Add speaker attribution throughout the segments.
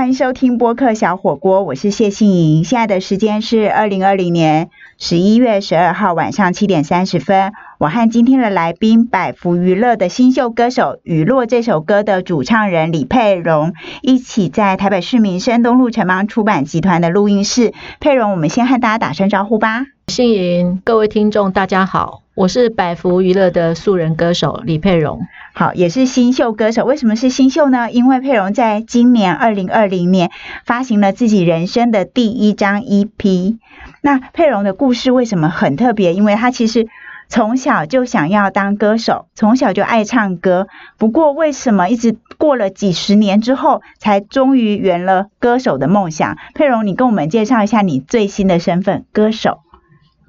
Speaker 1: 欢迎收听播客小火锅，我是谢杏莹。现在的时间是二零二零年十一月十二号晚上七点三十分。我和今天的来宾百福娱乐的新秀歌手《雨落》这首歌的主唱人李佩荣，一起在台北市民生东路城邦出版集团的录音室。佩荣，我们先和大家打声招呼吧。
Speaker 2: 杏莹，各位听众，大家好，我是百福娱乐的素人歌手李佩蓉。
Speaker 1: 好，也是新秀歌手。为什么是新秀呢？因为佩蓉在今年二零二零年发行了自己人生的第一张 EP。那佩蓉的故事为什么很特别？因为她其实从小就想要当歌手，从小就爱唱歌。不过为什么一直过了几十年之后，才终于圆了歌手的梦想？佩蓉，你跟我们介绍一下你最新的身份——歌手。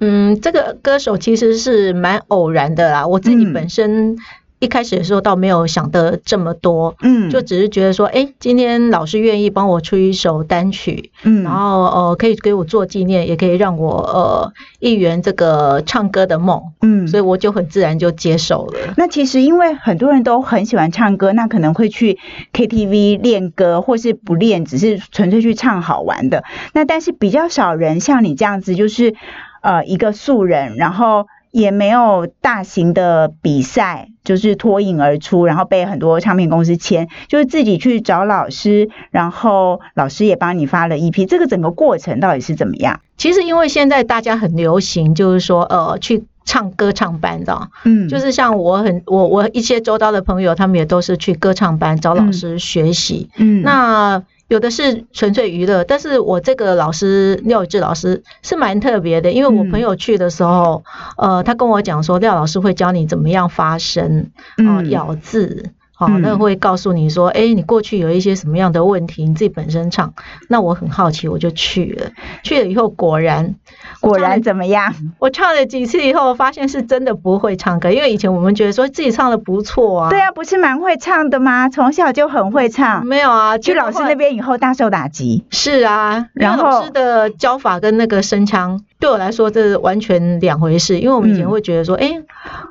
Speaker 2: 嗯，这个歌手其实是蛮偶然的啦，我自己本身。一开始的时候倒没有想的这么多，嗯，就只是觉得说，哎，今天老师愿意帮我出一首单曲，嗯，然后呃可以给我做纪念，也可以让我呃一圆这个唱歌的梦，嗯，所以我就很自然就接受了。
Speaker 1: 那其实因为很多人都很喜欢唱歌，那可能会去 KTV 练歌，或是不练，只是纯粹去唱好玩的。那但是比较少人像你这样子，就是呃一个素人，然后。也没有大型的比赛，就是脱颖而出，然后被很多唱片公司签，就是自己去找老师，然后老师也帮你发了一批。这个整个过程到底是怎么样？
Speaker 2: 其实因为现在大家很流行，就是说呃去唱歌唱班，的嗯，就是像我很我我一些周遭的朋友，他们也都是去歌唱班找老师学习。嗯，那。有的是纯粹娱乐，但是我这个老师廖宇智老师是蛮特别的，因为我朋友去的时候，呃，他跟我讲说廖老师会教你怎么样发声，啊，咬字。好，那会告诉你说，哎，你过去有一些什么样的问题，你自己本身唱，那我很好奇，我就去了。去了以后，果然，
Speaker 1: 果然怎么样？
Speaker 2: 我唱了几次以后，发现是真的不会唱歌，因为以前我们觉得说自己唱的不错啊。
Speaker 1: 对啊，不是蛮会唱的吗？从小就很会唱。
Speaker 2: 没有啊，
Speaker 1: 去老师那边以后大受打击。
Speaker 2: 是啊，然后老师的教法跟那个声腔。对我来说，这是完全两回事。因为我们以前会觉得说，哎，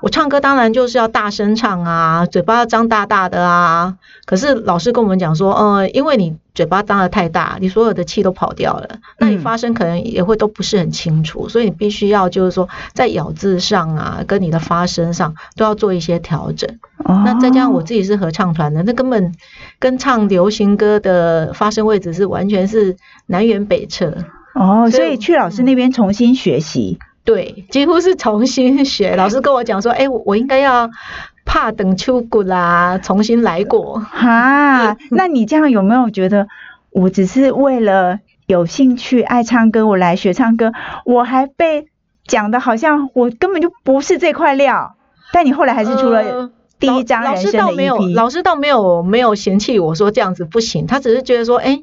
Speaker 2: 我唱歌当然就是要大声唱啊，嘴巴要张大大的啊。可是老师跟我们讲说，呃，因为你嘴巴张得太大，你所有的气都跑掉了，那你发声可能也会都不是很清楚。所以你必须要就是说，在咬字上啊，跟你的发声上都要做一些调整。那再加上我自己是合唱团的，那根本跟唱流行歌的发声位置是完全是南辕北辙。
Speaker 1: 哦，所以去老师那边重新学习，
Speaker 2: 对，几乎是重新学。老师跟我讲说，哎，我应该要怕等秋谷啦，重新来过。
Speaker 1: 哈，那你这样有没有觉得，我只是为了有兴趣爱唱歌，我来学唱歌，我还被讲的好像我根本就不是这块料。但你后来还是出了第一张老师倒
Speaker 2: 没有。老师倒没有没有嫌弃我说这样子不行，他只是觉得说，哎。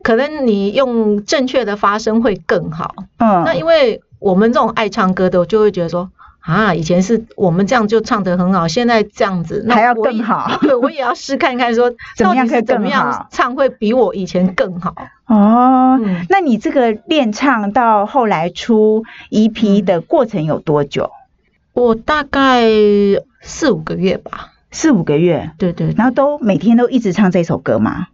Speaker 2: 可能你用正确的发声会更好。嗯，那因为我们这种爱唱歌的，就会觉得说啊，以前是我们这样就唱得很好，现在这样子
Speaker 1: 还要更好。
Speaker 2: 对，我也要试看看说
Speaker 1: 怎么样可以怎么样
Speaker 2: 唱会比我以前更好。
Speaker 1: 哦，那你这个练唱到后来出 EP 的过程有多久？
Speaker 2: 我大概四五个月吧。
Speaker 1: 四五个月，
Speaker 2: 对对。
Speaker 1: 然后都每天都一直唱这首歌吗？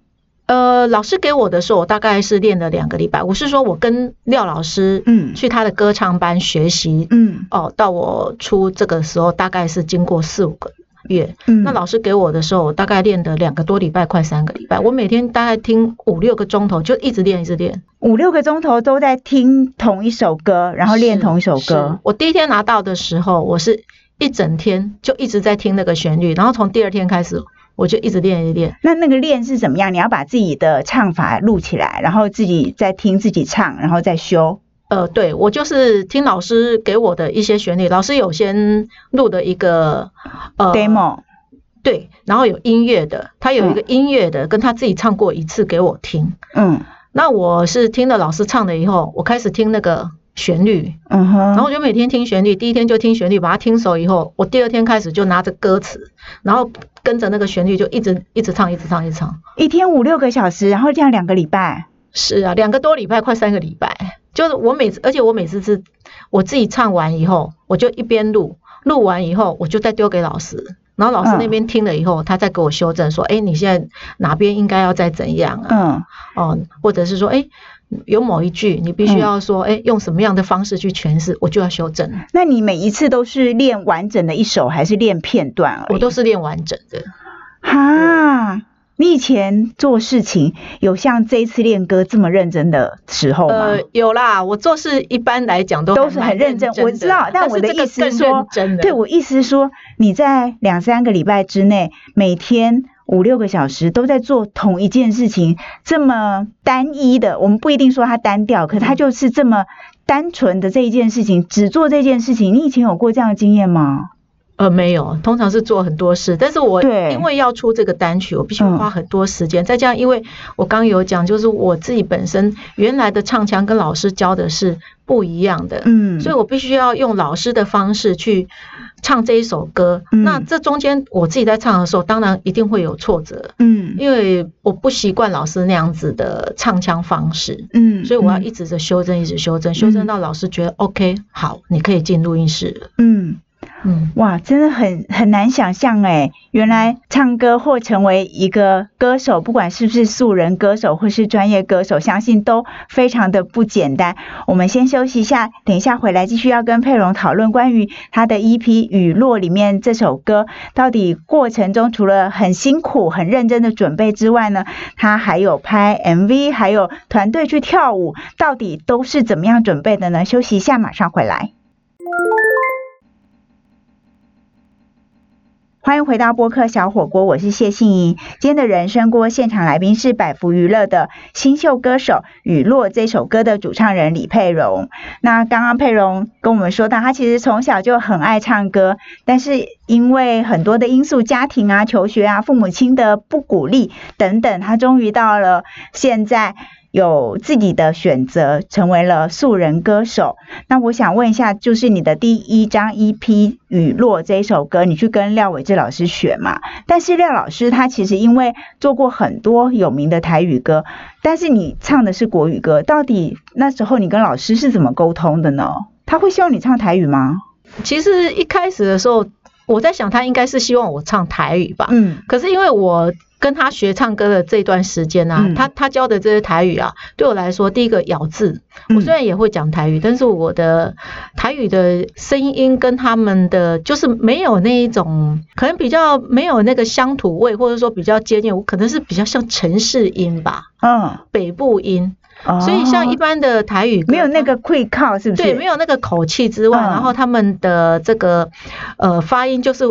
Speaker 2: 呃，老师给我的时候，我大概是练了两个礼拜。我是说，我跟廖老师，嗯，去他的歌唱班学习，嗯，哦，到我出这个时候，大概是经过四五个月。嗯，那老师给我的时候，我大概练的两个多礼拜，快三个礼拜。我每天大概听五六个钟头，就一直练，一直练，
Speaker 1: 五六个钟头都在听同一首歌，然后练同一首歌。
Speaker 2: 我第一天拿到的时候，我是一整天就一直在听那个旋律，然后从第二天开始。我就一直练一练，
Speaker 1: 那那个练是怎么样？你要把自己的唱法录起来，然后自己再听自己唱，然后再修。
Speaker 2: 呃，对，我就是听老师给我的一些旋律，老师有先录的一个
Speaker 1: 呃 demo，
Speaker 2: 对，然后有音乐的，他有一个音乐的，跟他自己唱过一次给我听。嗯，那我是听了老师唱的以后，我开始听那个。旋律，嗯哼，然后我就每天听旋律，第一天就听旋律，把它听熟以后，我第二天开始就拿着歌词，然后跟着那个旋律就一直一直唱，一直唱，一直唱，
Speaker 1: 一天五六个小时，然后这样两个礼拜，
Speaker 2: 是啊，两个多礼拜，快三个礼拜，就是我每次，而且我每次是我自己唱完以后，我就一边录，录完以后我就再丢给老师，然后老师那边听了以后，他再给我修正说，哎，你现在哪边应该要再怎样啊？嗯，哦，或者是说，哎，有某一句你必须要说，哎，用什么样的方式去诠释，我就要修正。
Speaker 1: 那你每一次都是练完整的一首，还是练片段？
Speaker 2: 我都是练完整的。
Speaker 1: 哈。你以前做事情有像这一次练歌这么认真的时候吗？呃，
Speaker 2: 有啦。我做事一般来讲都
Speaker 1: 都是很认真。我知道，但我的意思是说，对我意思是说，你在两三个礼拜之内，每天五六个小时都在做同一件事情，这么单一的，我们不一定说它单调，可它就是这么单纯的这一件事情，只做这件事情。你以前有过这样的经验吗？
Speaker 2: 呃，没有，通常是做很多事，但是我因为要出这个单曲，我必须花很多时间。再加上，因为我刚有讲，就是我自己本身原来的唱腔跟老师教的是不一样的，嗯，所以我必须要用老师的方式去唱这一首歌。那这中间我自己在唱的时候，当然一定会有挫折，嗯，因为我不习惯老师那样子的唱腔方式，嗯，所以我要一直的修正，一直修正，修正到老师觉得 OK，好，你可以进录音室了，嗯。
Speaker 1: 哇，真的很很难想象哎，原来唱歌或成为一个歌手，不管是不是素人歌手或是专业歌手，相信都非常的不简单。我们先休息一下，等一下回来继续要跟佩蓉讨论关于他的 EP《雨落》里面这首歌，到底过程中除了很辛苦、很认真的准备之外呢，他还有拍 MV，还有团队去跳舞，到底都是怎么样准备的呢？休息一下，马上回来。欢迎回到播客小火锅，我是谢杏怡。今天的人生锅现场来宾是百福娱乐的新秀歌手《雨落》这首歌的主唱人李佩蓉。那刚刚佩蓉跟我们说到，他其实从小就很爱唱歌，但是因为很多的因素，家庭啊、求学啊、父母亲的不鼓励等等，他终于到了现在。有自己的选择，成为了素人歌手。那我想问一下，就是你的第一张 EP《雨落》这一首歌，你去跟廖伟志老师学嘛？但是廖老师他其实因为做过很多有名的台语歌，但是你唱的是国语歌，到底那时候你跟老师是怎么沟通的呢？他会希望你唱台语吗？
Speaker 2: 其实一开始的时候，我在想他应该是希望我唱台语吧。嗯。可是因为我。跟他学唱歌的这段时间呢，他他教的这些台语啊，对我来说，第一个咬字，我虽然也会讲台语，但是我的台语的声音跟他们的就是没有那一种，可能比较没有那个乡土味，或者说比较接近，我可能是比较像城市音吧，嗯，北部音，所以像一般的台语
Speaker 1: 没有那个会靠，是不是？
Speaker 2: 对，没有那个口气之外，然后他们的这个呃发音，就是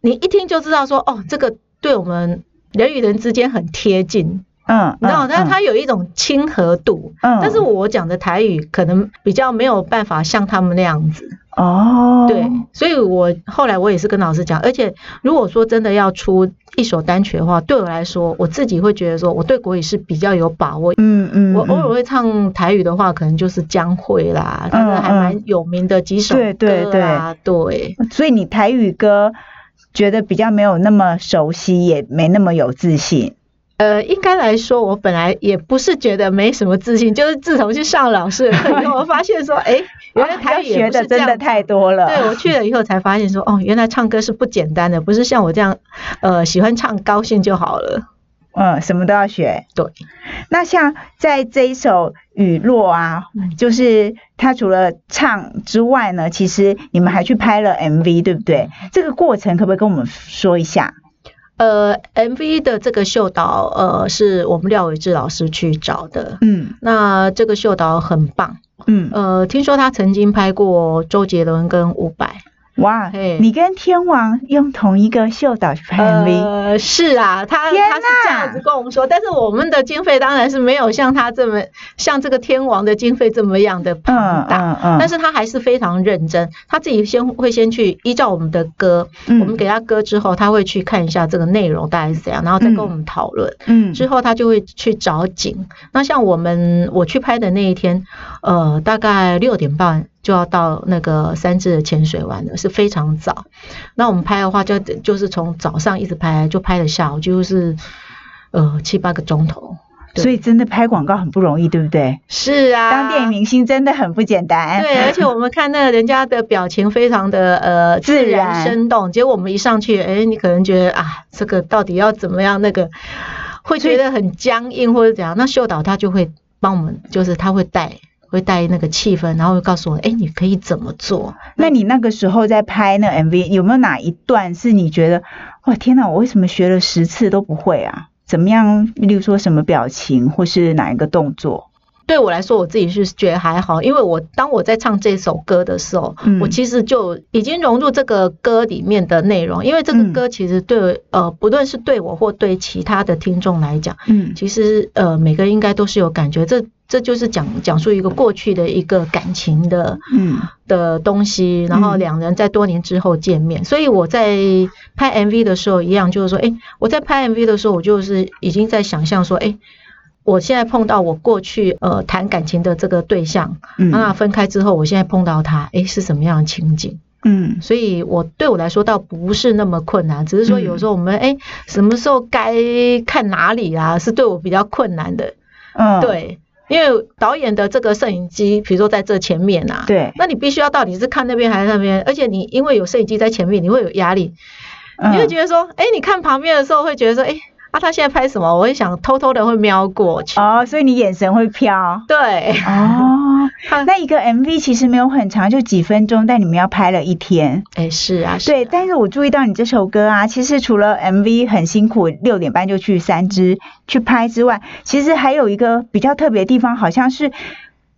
Speaker 2: 你一听就知道说，哦，这个对我们。人与人之间很贴近，嗯，你知道，但是它有一种亲和度，嗯，但是我讲的台语可能比较没有办法像他们那样子，哦，对，所以我后来我也是跟老师讲，而且如果说真的要出一首单曲的话，对我来说，我自己会觉得说我对国语是比较有把握，嗯嗯，我偶尔会唱台语的话，可能就是江蕙啦，他们还蛮有名的几首歌啊，对，
Speaker 1: 所以你台语歌。觉得比较没有那么熟悉，也没那么有自信。
Speaker 2: 呃，应该来说，我本来也不是觉得没什么自信，就是自从去上老师的课以后，我发现说，哎，原来台语
Speaker 1: 学的真的太多了。
Speaker 2: 对我去了以后才发现说，哦，原来唱歌是不简单的，不是像我这样，呃，喜欢唱高兴就好了。
Speaker 1: 嗯，什么都要学。
Speaker 2: 对，
Speaker 1: 那像在这一首雨落啊，就是他除了唱之外呢，其实你们还去拍了 MV，对不对？这个过程可不可以跟我们说一下？
Speaker 2: 呃，MV 的这个秀导，呃，是我们廖伟志老师去找的。嗯，那这个秀导很棒。嗯，呃，听说他曾经拍过周杰伦跟伍佰。
Speaker 1: 哇，你跟天王用同一个秀导去拍 MV？
Speaker 2: 呃，是啊，他他是这样子跟我们说，但是我们的经费当然是没有像他这么像这个天王的经费这么样的庞大，嗯嗯嗯，但是他还是非常认真，他自己先会先去依照我们的歌，我们给他歌之后，他会去看一下这个内容大概是怎样，然后再跟我们讨论，嗯，之后他就会去找景。那像我们我去拍的那一天，呃，大概六点半。就要到那个三智的潜水玩了，是非常早。那我们拍的话，就就是从早上一直拍，就拍到下午，就是呃七八个钟头。
Speaker 1: 所以真的拍广告很不容易，对不对？
Speaker 2: 是啊，
Speaker 1: 当电影明星真的很不简单。
Speaker 2: 对，而且我们看那个人家的表情非常的呃自然生动，结果我们一上去，哎，你可能觉得啊，这个到底要怎么样？那个会觉得很僵硬或者怎样？那秀导他就会帮我们，就是他会带。会带那个气氛，然后会告诉我，哎，你可以怎么做？
Speaker 1: 那你那个时候在拍那 MV，有没有哪一段是你觉得，哇，天哪，我为什么学了十次都不会啊？怎么样？例如说什么表情，或是哪一个动作？
Speaker 2: 对我来说，我自己是觉得还好，因为我当我在唱这首歌的时候，我其实就已经融入这个歌里面的内容。因为这个歌其实对呃，不论是对我或对其他的听众来讲，嗯，其实呃，每个人应该都是有感觉。这这就是讲讲述一个过去的一个感情的嗯的东西，然后两人在多年之后见面。所以我在拍 MV 的时候一样，就是说，哎，我在拍 MV 的时候，我就是已经在想象说，哎。我现在碰到我过去呃谈感情的这个对象，嗯那分开之后，我现在碰到他，哎，是什么样的情景？嗯，所以我对我来说倒不是那么困难，只是说有时候我们哎，什么时候该看哪里啊，是对我比较困难的。嗯，对，因为导演的这个摄影机，比如说在这前面啊，
Speaker 1: 对，
Speaker 2: 那你必须要到底是看那边还是那边，而且你因为有摄影机在前面，你会有压力，你会觉得说，哎，你看旁边的时候会觉得说，哎。啊，他现在拍什么？我会想偷偷的会瞄过去
Speaker 1: 哦，所以你眼神会飘。
Speaker 2: 对
Speaker 1: 哦，那一个 MV 其实没有很长，就几分钟，但你们要拍了一天。
Speaker 2: 哎，是啊，
Speaker 1: 对。但是我注意到你这首歌啊，其实除了 MV 很辛苦，六点半就去三支去拍之外，其实还有一个比较特别的地方，好像是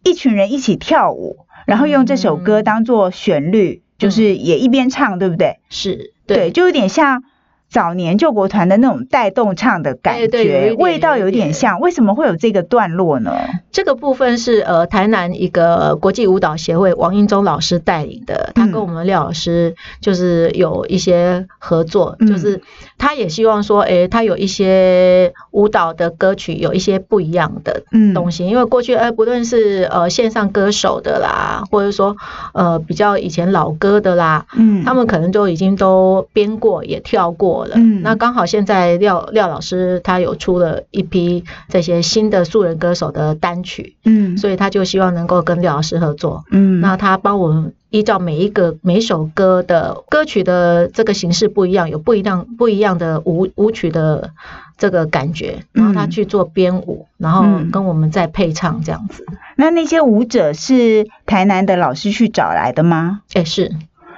Speaker 1: 一群人一起跳舞，然后用这首歌当做旋律，就是也一边唱，对不对？
Speaker 2: 是，
Speaker 1: 对，就有点像。早年救国团的那种带动唱的感觉，味道有点像。为什么会有这个段落呢？
Speaker 2: 这个部分是呃，台南一个国际舞蹈协会王英忠老师带领的，他跟我们廖老师就是有一些合作，就是他也希望说，哎，他有一些舞蹈的歌曲有一些不一样的东西，因为过去哎，不论是呃线上歌手的啦，或者说呃比较以前老歌的啦，嗯，他们可能都已经都编过也跳过。嗯，那刚好现在廖廖老师他有出了一批这些新的素人歌手的单曲，嗯，所以他就希望能够跟廖老师合作，嗯，那他帮我们依照每一个每首歌的歌曲的这个形式不一样，有不一样不一样的舞舞曲的这个感觉，然后他去做编舞，然后跟我们再配唱这样子。
Speaker 1: 那那些舞者是台南的老师去找来的吗？
Speaker 2: 哎，是，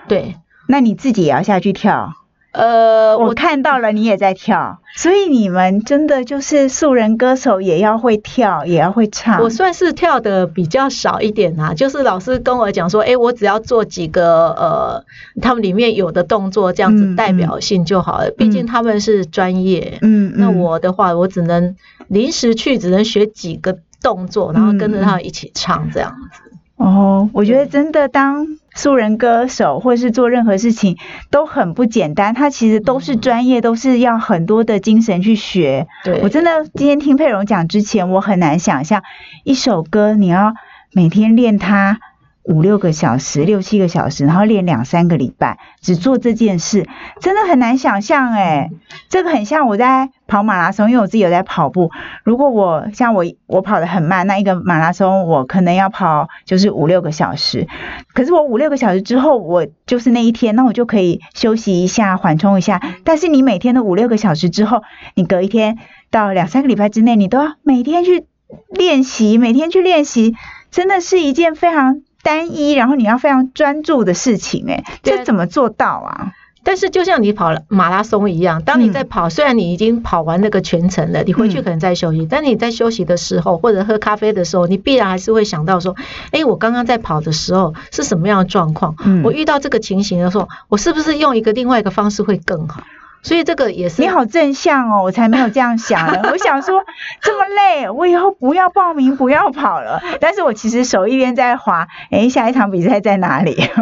Speaker 2: 对。
Speaker 1: 那你自己也要下去跳？呃，我看到了，你也在跳，所以你们真的就是素人歌手，也要会跳，也要会唱。
Speaker 2: 我算是跳的比较少一点啊，就是老师跟我讲说，哎，我只要做几个呃，他们里面有的动作，这样子代表性就好了。毕竟他们是专业，嗯，那我的话，我只能临时去，只能学几个动作，然后跟着他们一起唱这样子。
Speaker 1: 哦，我觉得真的当素人歌手或是做任何事情都很不简单，他其实都是专业，都是要很多的精神去学。
Speaker 2: 对
Speaker 1: 我真的今天听佩蓉讲之前，我很难想象一首歌你要每天练它。五六个小时，六七个小时，然后练两三个礼拜，只做这件事，真的很难想象哎。这个很像我在跑马拉松，因为我自己有在跑步。如果我像我，我跑得很慢，那一个马拉松我可能要跑就是五六个小时。可是我五六个小时之后，我就是那一天，那我就可以休息一下，缓冲一下。但是你每天的五六个小时之后，你隔一天到两三个礼拜之内，你都要每天去练习，每天去练习，真的是一件非常。单一，然后你要非常专注的事情，哎，这怎么做到啊？
Speaker 2: 但是就像你跑马拉松一样，当你在跑，虽然你已经跑完那个全程了，你回去可能在休息，但你在休息的时候或者喝咖啡的时候，你必然还是会想到说，哎，我刚刚在跑的时候是什么样的状况？我遇到这个情形的时候，我是不是用一个另外一个方式会更好？所以这个也是
Speaker 1: 你好正向哦，我才没有这样想呢。我想说这么累，我以后不要报名，不要跑了。但是我其实手一边在滑，哎，下一场比赛在哪里？
Speaker 2: 是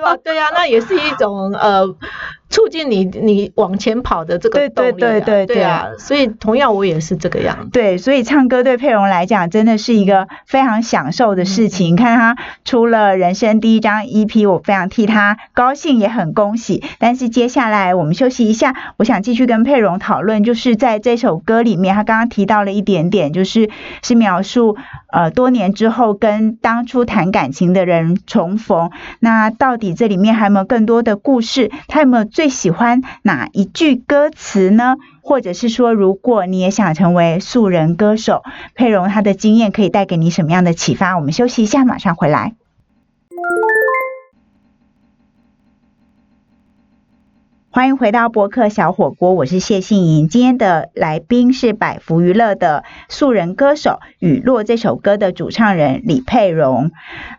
Speaker 2: 吗？对呀，那也是一种呃。促进你你往前跑的这个动力。
Speaker 1: 对对对对
Speaker 2: 对啊！所以同样我也是这个样子。
Speaker 1: 对，所以唱歌对佩蓉来讲真的是一个非常享受的事情。你看他出了人生第一张 EP，我非常替他高兴，也很恭喜。但是接下来我们休息一下，我想继续跟佩蓉讨论，就是在这首歌里面，他刚刚提到了一点点，就是是描述呃多年之后跟当初谈感情的人重逢。那到底这里面还有没有更多的故事？他有没有最喜欢哪一句歌词呢？或者是说，如果你也想成为素人歌手，佩蓉她的经验可以带给你什么样的启发？我们休息一下，马上回来。欢迎回到博客小火锅，我是谢杏莹。今天的来宾是百福娱乐的素人歌手《雨落》这首歌的主唱人李佩蓉。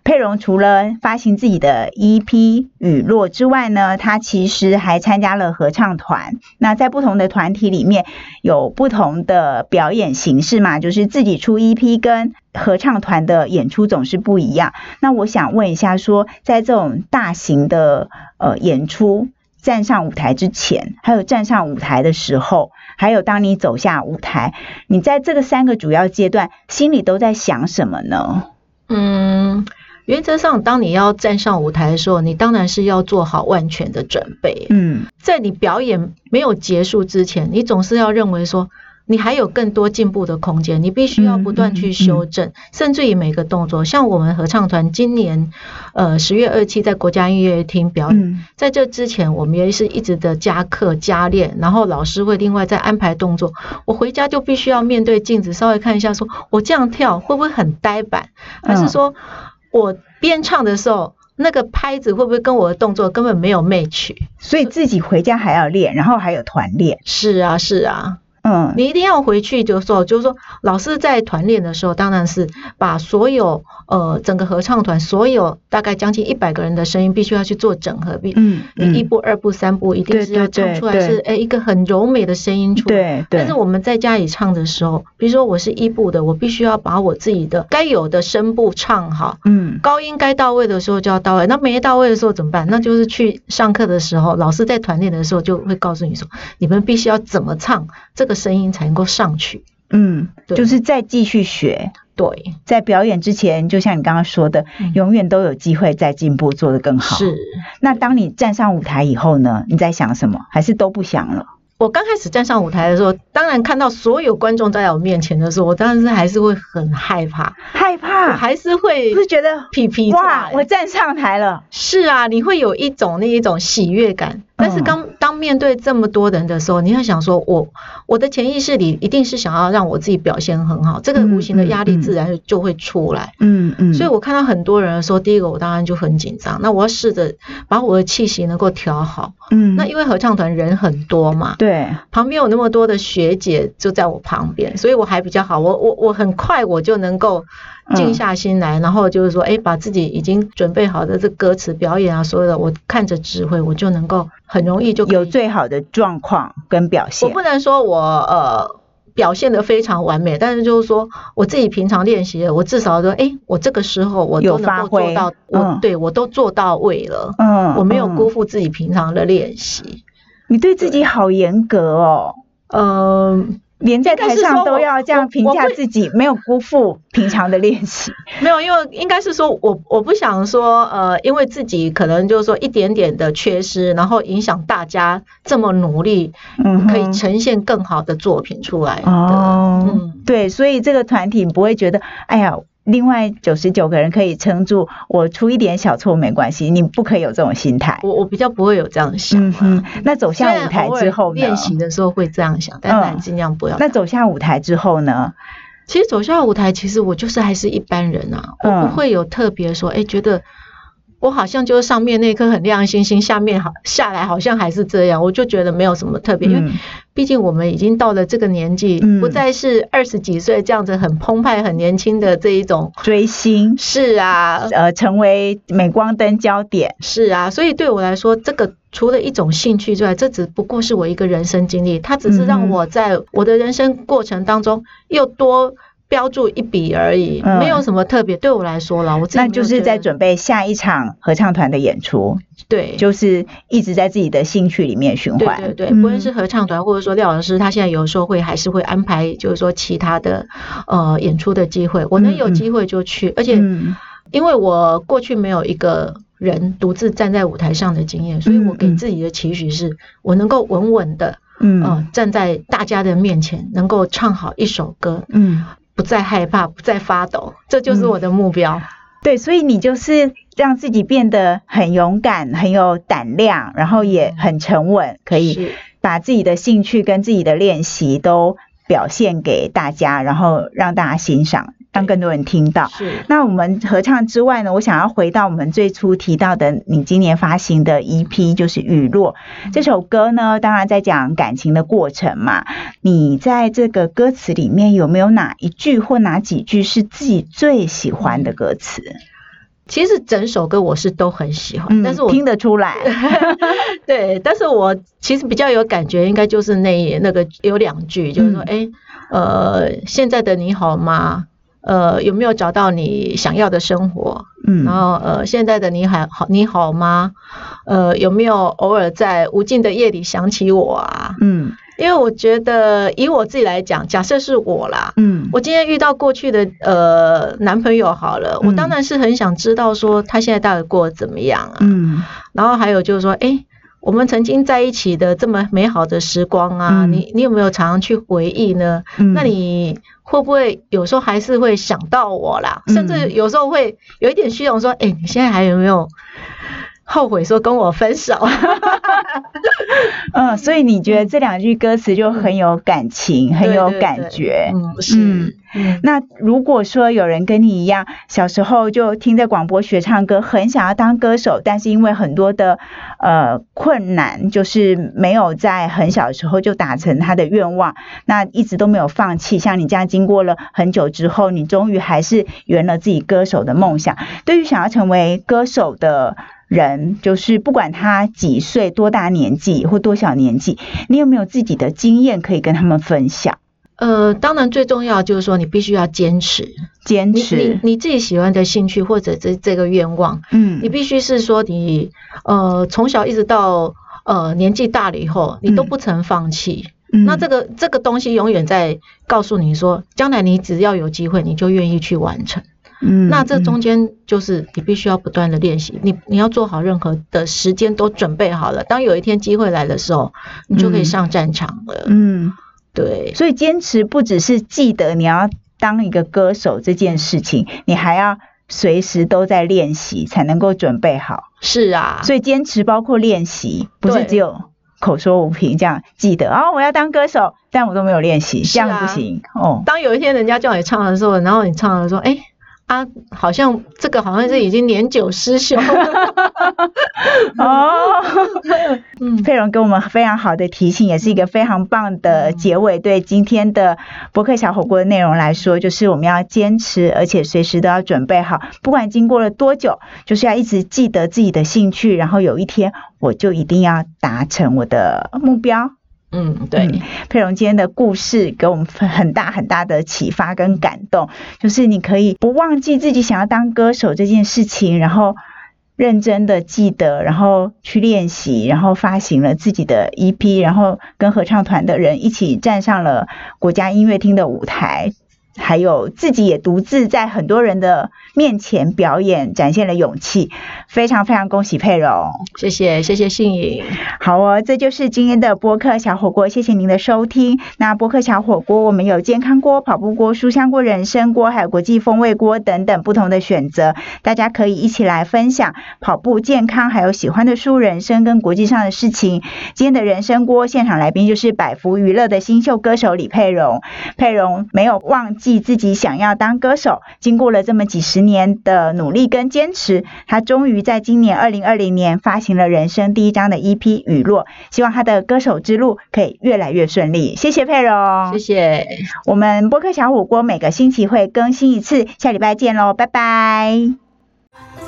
Speaker 1: 佩蓉除了发行自己的 EP《雨落》之外呢，她其实还参加了合唱团。那在不同的团体里面有不同的表演形式嘛，就是自己出 EP 跟合唱团的演出总是不一样。那我想问一下，说在这种大型的呃演出。站上舞台之前，还有站上舞台的时候，还有当你走下舞台，你在这个三个主要阶段，心里都在想什么呢？
Speaker 2: 嗯，原则上，当你要站上舞台的时候，你当然是要做好万全的准备。嗯，在你表演没有结束之前，你总是要认为说。你还有更多进步的空间，你必须要不断去修正，甚至于每个动作，像我们合唱团今年，呃十月二七在国家音乐厅表演，在这之前我们也是一直的加课加练，然后老师会另外再安排动作，我回家就必须要面对镜子稍微看一下，说我这样跳会不会很呆板，还是说我边唱的时候那个拍子会不会跟我的动作根本没有 match，
Speaker 1: 所以自己回家还要练，然后还有团练，
Speaker 2: 是啊是啊。嗯，你一定要回去，就是说，就是说，老师在团练的时候，当然是把所有呃整个合唱团所有大概将近一百个人的声音，必须要去做整合。嗯，你一步、二步、三步，一定是要唱出来是哎一个很柔美的声音出来。对对。但是我们在家里唱的时候，比如说我是一部的，我必须要把我自己的该有的声部唱好。嗯。高音该到位的时候就要到位，那没到位的时候怎么办？那就是去上课的时候，老师在团练的时候就会告诉你说，你们必须要怎么唱这个。声音才能够上去，
Speaker 1: 嗯，就是再继续学，
Speaker 2: 对，
Speaker 1: 在表演之前，就像你刚刚说的，永远都有机会再进步，做得更好。
Speaker 2: 是，
Speaker 1: 那当你站上舞台以后呢？你在想什么？还是都不想了？
Speaker 2: 我刚开始站上舞台的时候，当然看到所有观众在我面前的时候，我当然是还是会很害怕，
Speaker 1: 害怕，
Speaker 2: 还是会
Speaker 1: 是觉得
Speaker 2: 皮皮
Speaker 1: 哇，我站上台了。
Speaker 2: 是啊，你会有一种那一种喜悦感。但是刚当面对这么多人的时候，你要想说，我我的潜意识里一定是想要让我自己表现很好，这个无形的压力自然就会出来。嗯嗯。所以我看到很多人的时候，第一个我当然就很紧张，那我要试着把我的气息能够调好。嗯。那因为合唱团人很多嘛，
Speaker 1: 对，
Speaker 2: 旁边有那么多的学姐就在我旁边，所以我还比较好，我我我很快我就能够。静下心来，然后就是说，哎，把自己已经准备好的这歌词表演啊，所有的我看着指挥，我就能够很容易就
Speaker 1: 有最好的状况跟表现。
Speaker 2: 我不能说我呃表现的非常完美，但是就是说我自己平常练习，我至少说，哎，我这个时候我都能够做到，我对我都做到位了，嗯，我没有辜负自己平常的练习。
Speaker 1: 你对自己好严格哦，嗯。连在台上都要这样评价自己，没有辜负平常的练习。
Speaker 2: 没有，因为应该是说我我不想说，呃，因为自己可能就是说一点点的缺失，然后影响大家这么努力，嗯，可以呈现更好的作品出来。哦，
Speaker 1: 嗯，对，所以这个团体不会觉得，哎呀。另外九十九个人可以撑住，我出一点小错没关系，你不可以有这种心态。
Speaker 2: 我我比较不会有这样想。嗯
Speaker 1: 那走下舞台之后
Speaker 2: 呢？练习的时候会这样想，但尽量不要。
Speaker 1: 那走下舞台之后呢？
Speaker 2: 其实走下舞台，其实我就是还是一般人啊，我不会有特别说，哎，觉得。我好像就是上面那颗很亮的星星，下面好下来好像还是这样，我就觉得没有什么特别，因为毕竟我们已经到了这个年纪，不再是二十几岁这样子很澎湃、很年轻的这一种
Speaker 1: 追星。
Speaker 2: 是啊，
Speaker 1: 呃，成为镁光灯焦点。
Speaker 2: 是啊，所以对我来说，这个除了一种兴趣之外，这只不过是我一个人生经历，它只是让我在我的人生过程当中又多。标注一笔而已，没有什么特别。对我来说了，我
Speaker 1: 那就是在准备下一场合唱团的演出。
Speaker 2: 对，
Speaker 1: 就是一直在自己的兴趣里面循环。
Speaker 2: 对对对，不论是合唱团，或者说廖老师，他现在有时候会还是会安排，就是说其他的呃演出的机会，我能有机会就去。而且因为我过去没有一个人独自站在舞台上的经验，所以我给自己的期许是我能够稳稳的。嗯，站在大家的面前，能够唱好一首歌，嗯，不再害怕，不再发抖，这就是我的目标。
Speaker 1: 对，所以你就是让自己变得很勇敢，很有胆量，然后也很沉稳，可以把自己的兴趣跟自己的练习都表现给大家，然后让大家欣赏。让更多人听到。
Speaker 2: 是。
Speaker 1: 那我们合唱之外呢？我想要回到我们最初提到的，你今年发行的 EP 就是《雨落》这首歌呢，当然在讲感情的过程嘛。你在这个歌词里面有没有哪一句或哪几句是自己最喜欢的歌词？
Speaker 2: 其实整首歌我是都很喜欢，但是我
Speaker 1: 听得出来。
Speaker 2: 对，但是我其实比较有感觉，应该就是那那个有两句，就是说，哎，呃，现在的你好吗？呃，有没有找到你想要的生活？嗯，然后呃，现在的你还好，你好吗？呃，有没有偶尔在无尽的夜里想起我啊？嗯，因为我觉得以我自己来讲，假设是我啦，嗯，我今天遇到过去的呃男朋友好了，我当然是很想知道说他现在到底过得怎么样啊？嗯，然后还有就是说，哎，我们曾经在一起的这么美好的时光啊，你你有没有常常去回忆呢？那你。会不会有时候还是会想到我啦？甚至有时候会有一点虚荣，说：“哎，你现在还有没有后悔说跟我分手？”
Speaker 1: 嗯，所以你觉得这两句歌词就很有感情，很有感觉。
Speaker 2: 嗯，是。
Speaker 1: 那如果说有人跟你一样，小时候就听着广播学唱歌，很想要当歌手，但是因为很多的呃困难，就是没有在很小的时候就达成他的愿望，那一直都没有放弃。像你这样经过了很久之后，你终于还是圆了自己歌手的梦想。对于想要成为歌手的人，就是不管他几岁、多大年纪或多小年纪，你有没有自己的经验可以跟他们分享？
Speaker 2: 呃，当然最重要就是说，你必须要坚持，
Speaker 1: 坚持
Speaker 2: 你你自己喜欢的兴趣或者这这个愿望，嗯，你必须是说你呃从小一直到呃年纪大了以后，你都不曾放弃。那这个这个东西永远在告诉你说，将来你只要有机会，你就愿意去完成。嗯，那这中间就是你必须要不断的练习，你你要做好任何的时间都准备好了，当有一天机会来的时候，你就可以上战场了。嗯。对，
Speaker 1: 所以坚持不只是记得你要当一个歌手这件事情，你还要随时都在练习，才能够准备好。
Speaker 2: 是啊，
Speaker 1: 所以坚持包括练习，不是只有口说无凭这样记得哦，我要当歌手，但我都没有练习，这样不行
Speaker 2: 哦。当有一天人家叫你唱的时候，然后你唱的说，哎。啊，好像这个好像是已经年久失修。
Speaker 1: 哦，嗯，佩蓉给我们非常好的提醒，也是一个非常棒的结尾。对今天的博客小火锅的内容来说，就是我们要坚持，而且随时都要准备好，不管经过了多久，就是要一直记得自己的兴趣，然后有一天我就一定要达成我的目标。
Speaker 2: 嗯，对，
Speaker 1: 佩蓉今天的故事给我们很大很大的启发跟感动，就是你可以不忘记自己想要当歌手这件事情，然后认真的记得，然后去练习，然后发行了自己的 EP，然后跟合唱团的人一起站上了国家音乐厅的舞台。还有自己也独自在很多人的面前表演，展现了勇气，非常非常恭喜佩蓉，
Speaker 2: 谢谢谢谢信颖，
Speaker 1: 好哦，这就是今天的播客小火锅，谢谢您的收听。那播客小火锅，我们有健康锅、跑步锅、书香锅、人参锅，还有国际风味锅等等不同的选择，大家可以一起来分享跑步健康，还有喜欢的书、人生跟国际上的事情。今天的人参锅现场来宾就是百福娱乐的新秀歌手李佩蓉，佩蓉没有忘记。自己想要当歌手，经过了这么几十年的努力跟坚持，他终于在今年二零二零年发行了人生第一张的 EP《雨落》，希望他的歌手之路可以越来越顺利。谢谢佩蓉，
Speaker 2: 谢谢。
Speaker 1: 我们播客小火锅每个星期会更新一次，下礼拜见喽，拜拜。